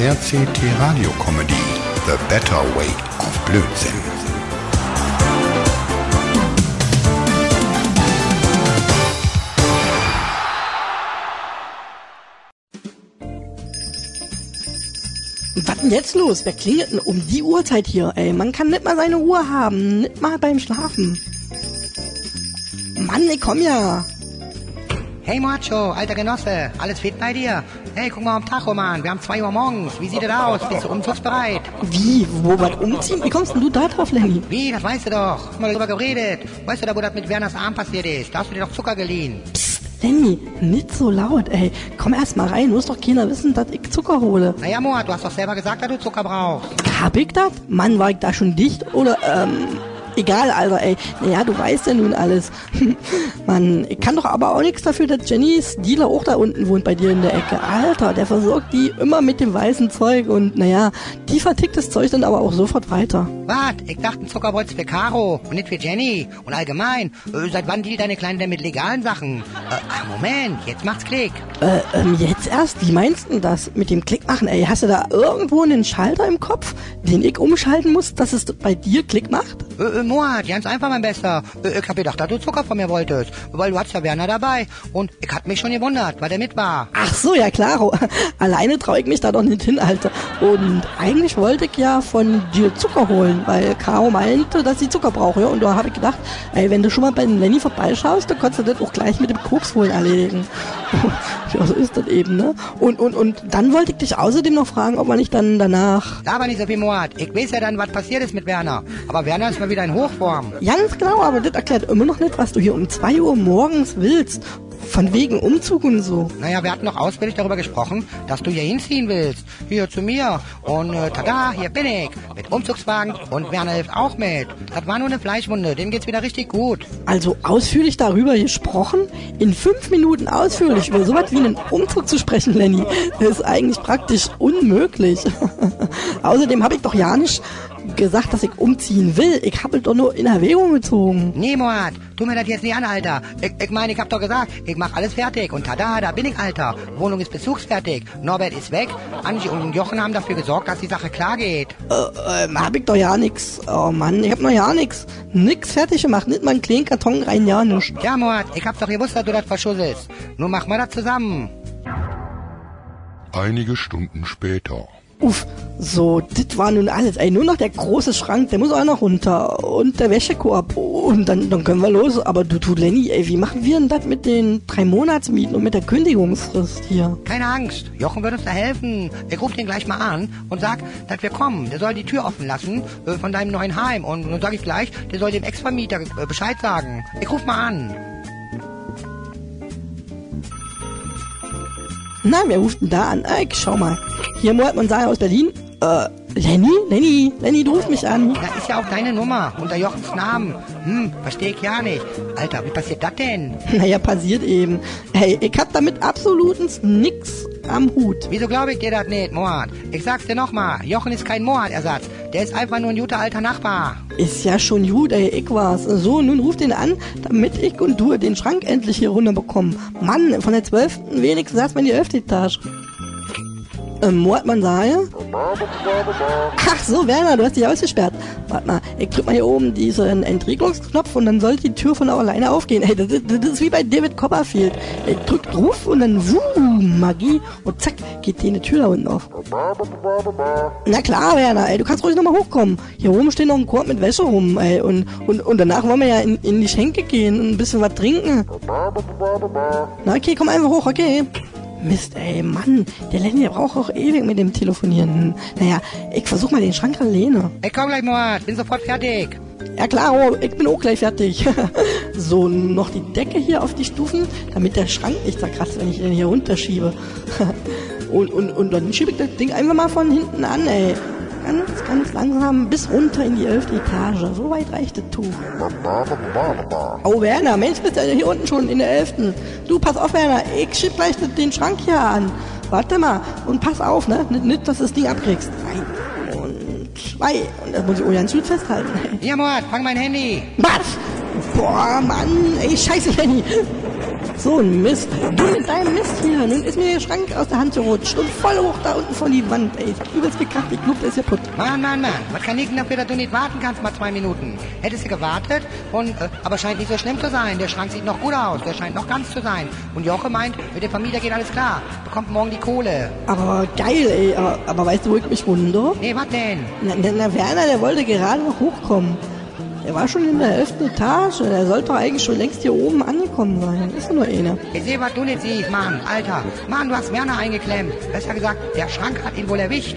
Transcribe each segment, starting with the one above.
RCT Radio Comedy The Better Way of Blödsinn. Was denn jetzt los? Wer klingelt denn um die Uhrzeit hier, ey? Man kann nicht mal seine Ruhe haben. Nicht mal beim Schlafen. Mann, ich komm ja. Hey Macho, alter Genosse, alles fit bei dir? Hey, guck mal am Tacho, Mann, wir haben 2 Uhr morgens. Wie sieht es aus? Bist du umzugsbereit? Wie? Wo was umziehen? Wie kommst denn du da drauf, Lenny? Wie, das weißt du doch. Mal darüber geredet. Weißt du da, wo das mit Werners Arm passiert ist? Da hast du dir doch Zucker geliehen. Psst, Lenny, nicht so laut, ey. Komm erst mal rein. Muss doch keiner wissen, dass ich Zucker hole. Naja, Moat, du hast doch selber gesagt, dass du Zucker brauchst. Hab ich das? Mann, war ich da schon dicht? Oder, ähm... Egal, Alter, ey. Naja, du weißt ja nun alles. Mann, ich kann doch aber auch nichts dafür, dass Jennys Dealer auch da unten wohnt bei dir in der Ecke. Alter, der versorgt die immer mit dem weißen Zeug und naja, die vertickt das Zeug dann aber auch sofort weiter. Was? Ich dachte, ein Zucker wollt's für Caro und nicht für Jenny. Und allgemein, äh, seit wann dealt deine Kleine denn mit legalen Sachen? Äh, ach, Moment, jetzt macht's Klick. Äh, ähm, jetzt erst? Wie meinst du denn das? Mit dem Klick machen, ey? Hast du da irgendwo einen Schalter im Kopf, den ich umschalten muss, dass es bei dir Klick macht? Äh, äh, Moat, ganz einfach, mein Bester. Äh, ich hab gedacht, dass du Zucker von mir wolltest. Weil du hast ja Werner dabei. Und ich hab mich schon gewundert, weil der mit war. Ach so, ja klaro. Alleine traue ich mich da doch nicht hin, Alter. Und eigentlich wollte ich ja von dir Zucker holen, weil Caro meinte, dass sie Zucker braucht. Ja? Und da habe ich gedacht, ey, wenn du schon mal bei Lenny vorbeischaust, dann kannst du das auch gleich mit dem Koks holen erledigen. ja, so ist das eben, ne? Und, und, und dann wollte ich dich außerdem noch fragen, ob man nicht dann danach... Aber nicht so viel Moat. Ich weiß ja dann, was passiert ist mit Werner. Aber Werner ist mal wieder in Hochform. Ganz genau, aber das erklärt immer noch nicht, was du hier um zwei Uhr morgens willst. Von wegen Umzug und so. Naja, wir hatten noch ausführlich darüber gesprochen, dass du hier hinziehen willst. Hier zu mir. Und äh, tada, hier bin ich. Mit Umzugswagen und Werner hilft auch mit. Das war nur eine Fleischwunde, dem geht's wieder richtig gut. Also ausführlich darüber gesprochen? In fünf Minuten ausführlich über sowas wie einen Umzug zu sprechen, Lenny, ist eigentlich praktisch unmöglich. Außerdem habe ich doch ja nicht gesagt, dass ich umziehen will. Ich habe doch nur in Erwägung gezogen. Nee, Moat, tu mir das jetzt nicht an, Alter. Ich, ich meine, ich hab doch gesagt, ich mach alles fertig. Und tada, da bin ich, Alter. Wohnung ist besuchsfertig. Norbert ist weg. Angie und Jochen haben dafür gesorgt, dass die Sache klar geht. Äh, ähm, hab ich doch ja nix. Oh Mann, ich hab noch ja nix. Nix fertig gemacht, nicht mal einen kleinen Karton rein, ja nicht. Ja, Moat, ich hab doch gewusst, dass du das verschusselst. Nun mach mal das zusammen. Einige Stunden später. Uff, so, das war nun alles. Ey, nur noch der große Schrank, der muss auch noch runter. Und der Wäschekorb. Und dann, dann können wir los. Aber du, du, Lenny, ey, wie machen wir denn das mit den drei Monatsmieten und mit der Kündigungsfrist hier? Keine Angst, Jochen wird uns da helfen. Ich ruf den gleich mal an und sag, dass wir kommen. Der soll die Tür offen lassen äh, von deinem neuen Heim. Und dann sag ich gleich, der soll dem Ex-Vermieter äh, Bescheid sagen. Ich ruf mal an. Na, wer ruft denn da an? Ey, schau mal. Hier Moat Monsaya aus Berlin. Äh, Lenny? Lenny? Lenny, du rufst mich an. Da ist ja auch deine Nummer unter Jochens Namen. Hm, verstehe ich ja nicht. Alter, wie passiert das denn? Naja, passiert eben. Hey, ich hab damit absolutens nix am Hut. Wieso glaube ich dir das nicht, Moat? Ich sag's dir nochmal, Jochen ist kein Moat-Ersatz. Der ist einfach nur ein guter alter Nachbar. Ist ja schon gut, ey, ich war's. So, nun ruf den an, damit ich und du den Schrank endlich hier runterbekommen. Mann, von der 12. wenigstens hast man die 11. Etage. Ähm, Moat Mansaya? Ach so, Werner, du hast dich ausgesperrt. Warte mal, ich drück mal hier oben diesen Entriegelungsknopf und dann sollte die Tür von alleine aufgehen. Ey, das, ist- das ist wie bei David Copperfield. Er drückt Ruf und dann wuh, Magie und zack, geht die eine Tür da unten auf. Na klar, Werner, ey, du kannst ruhig nochmal hochkommen. Hier oben steht noch ein Korb mit Wäsche rum, ey, und, und, und danach wollen wir ja in, in die Schenke gehen und ein bisschen was trinken. Na okay, komm einfach hoch, okay. Mist, ey, Mann, der Lenny, braucht auch ewig mit dem Telefonieren. Naja, ich versuch mal den Schrank alleine. Ich komm gleich, Moat, bin sofort fertig. Ja klar, oh, ich bin auch gleich fertig. so, noch die Decke hier auf die Stufen, damit der Schrank nicht zerkratzt, wenn ich den hier runterschiebe. und, und, und dann schiebe ich das Ding einfach mal von hinten an, ey. Ganz, ganz langsam bis runter in die elfte Etage. So weit reicht das Tuch. Oh, Werner, Mensch, bist du hier unten schon in der elften. Du, pass auf, Werner, ich schieb gleich den Schrank hier an. Warte mal und pass auf, ne? Nicht, dass du das Ding abkriegst. Ein und zwei. Und das muss ich auch ganz gut festhalten. Hier, Moat, fang mein Handy. Was? Boah, Mann, ey, scheiße, Lenny. So ein Mist. Du mit deinem Mist hier. Nun ist mir der Schrank aus der Hand gerutscht und voll hoch da unten vor die Wand. Ey, übelst gekackt. Ich glaub, der ist kaputt. Mann, Mann, Mann. Was kann ich denn dafür, dass du nicht warten kannst mal zwei Minuten? Hättest du gewartet und, äh, aber scheint nicht so schlimm zu sein. Der Schrank sieht noch gut aus. Der scheint noch ganz zu sein. Und Joche meint, mit dem Vermieter geht alles klar. Bekommt morgen die Kohle. Aber geil, ey. Aber, aber weißt du, wo ich mich wundere? Nee, was denn? Na, na, na, Werner, der wollte gerade noch hochkommen. Er war schon in der elften Etage. Er sollte doch eigentlich schon längst hier oben angekommen sein. Ist nur einer. Ich sehe, was du nicht siehst, Mann. Alter. Mann, du hast Werner eingeklemmt. Besser gesagt, der Schrank hat ihn wohl erwischt.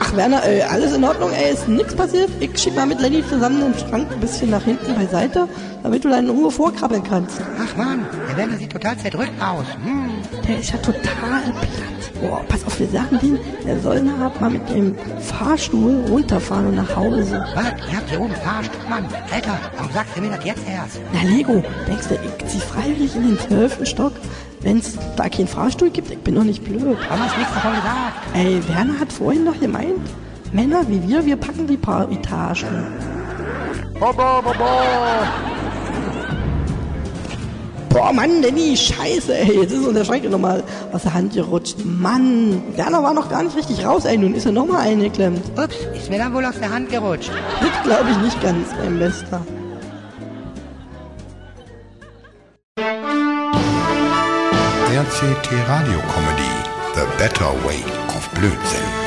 Ach, Werner, ey, alles in Ordnung, ey, ist nichts passiert. Ich schieb mal mit Lenny zusammen den Schrank ein bisschen nach hinten beiseite, damit du da in Ruhe vorkrabbeln kannst. Ach, Mann. Der Werner sieht total zerdrückt aus. Hm. Der ist ja total platt. Boah, pass auf, wir sagen den, der soll nachher mal mit dem Fahrstuhl runterfahren nach Hause. Was? Ihr habt hier oben Fahrstuhl, Mann. Alter, warum sagst du mir das jetzt erst? Na, Lego, denkst du, ich zieh freiwillig in den zwölften Stock, wenn's da keinen Fahrstuhl gibt? Ich bin doch nicht blöd. Warum hast du nichts davon gesagt? Ey, Werner hat vorhin noch gemeint, Männer wie wir, wir packen die paar Etagen. Boah, Mann, Danny, scheiße, ey. Jetzt ist uns der Schrank nochmal aus der Hand gerutscht. Mann, Werner war noch gar nicht richtig raus, ey. Nun ist er nochmal eingeklemmt. Ups, ist mir dann wohl aus der Hand gerutscht. Das glaube ich nicht ganz, mein Bester. RCT Radio Comedy The Better Way of Blödsinn.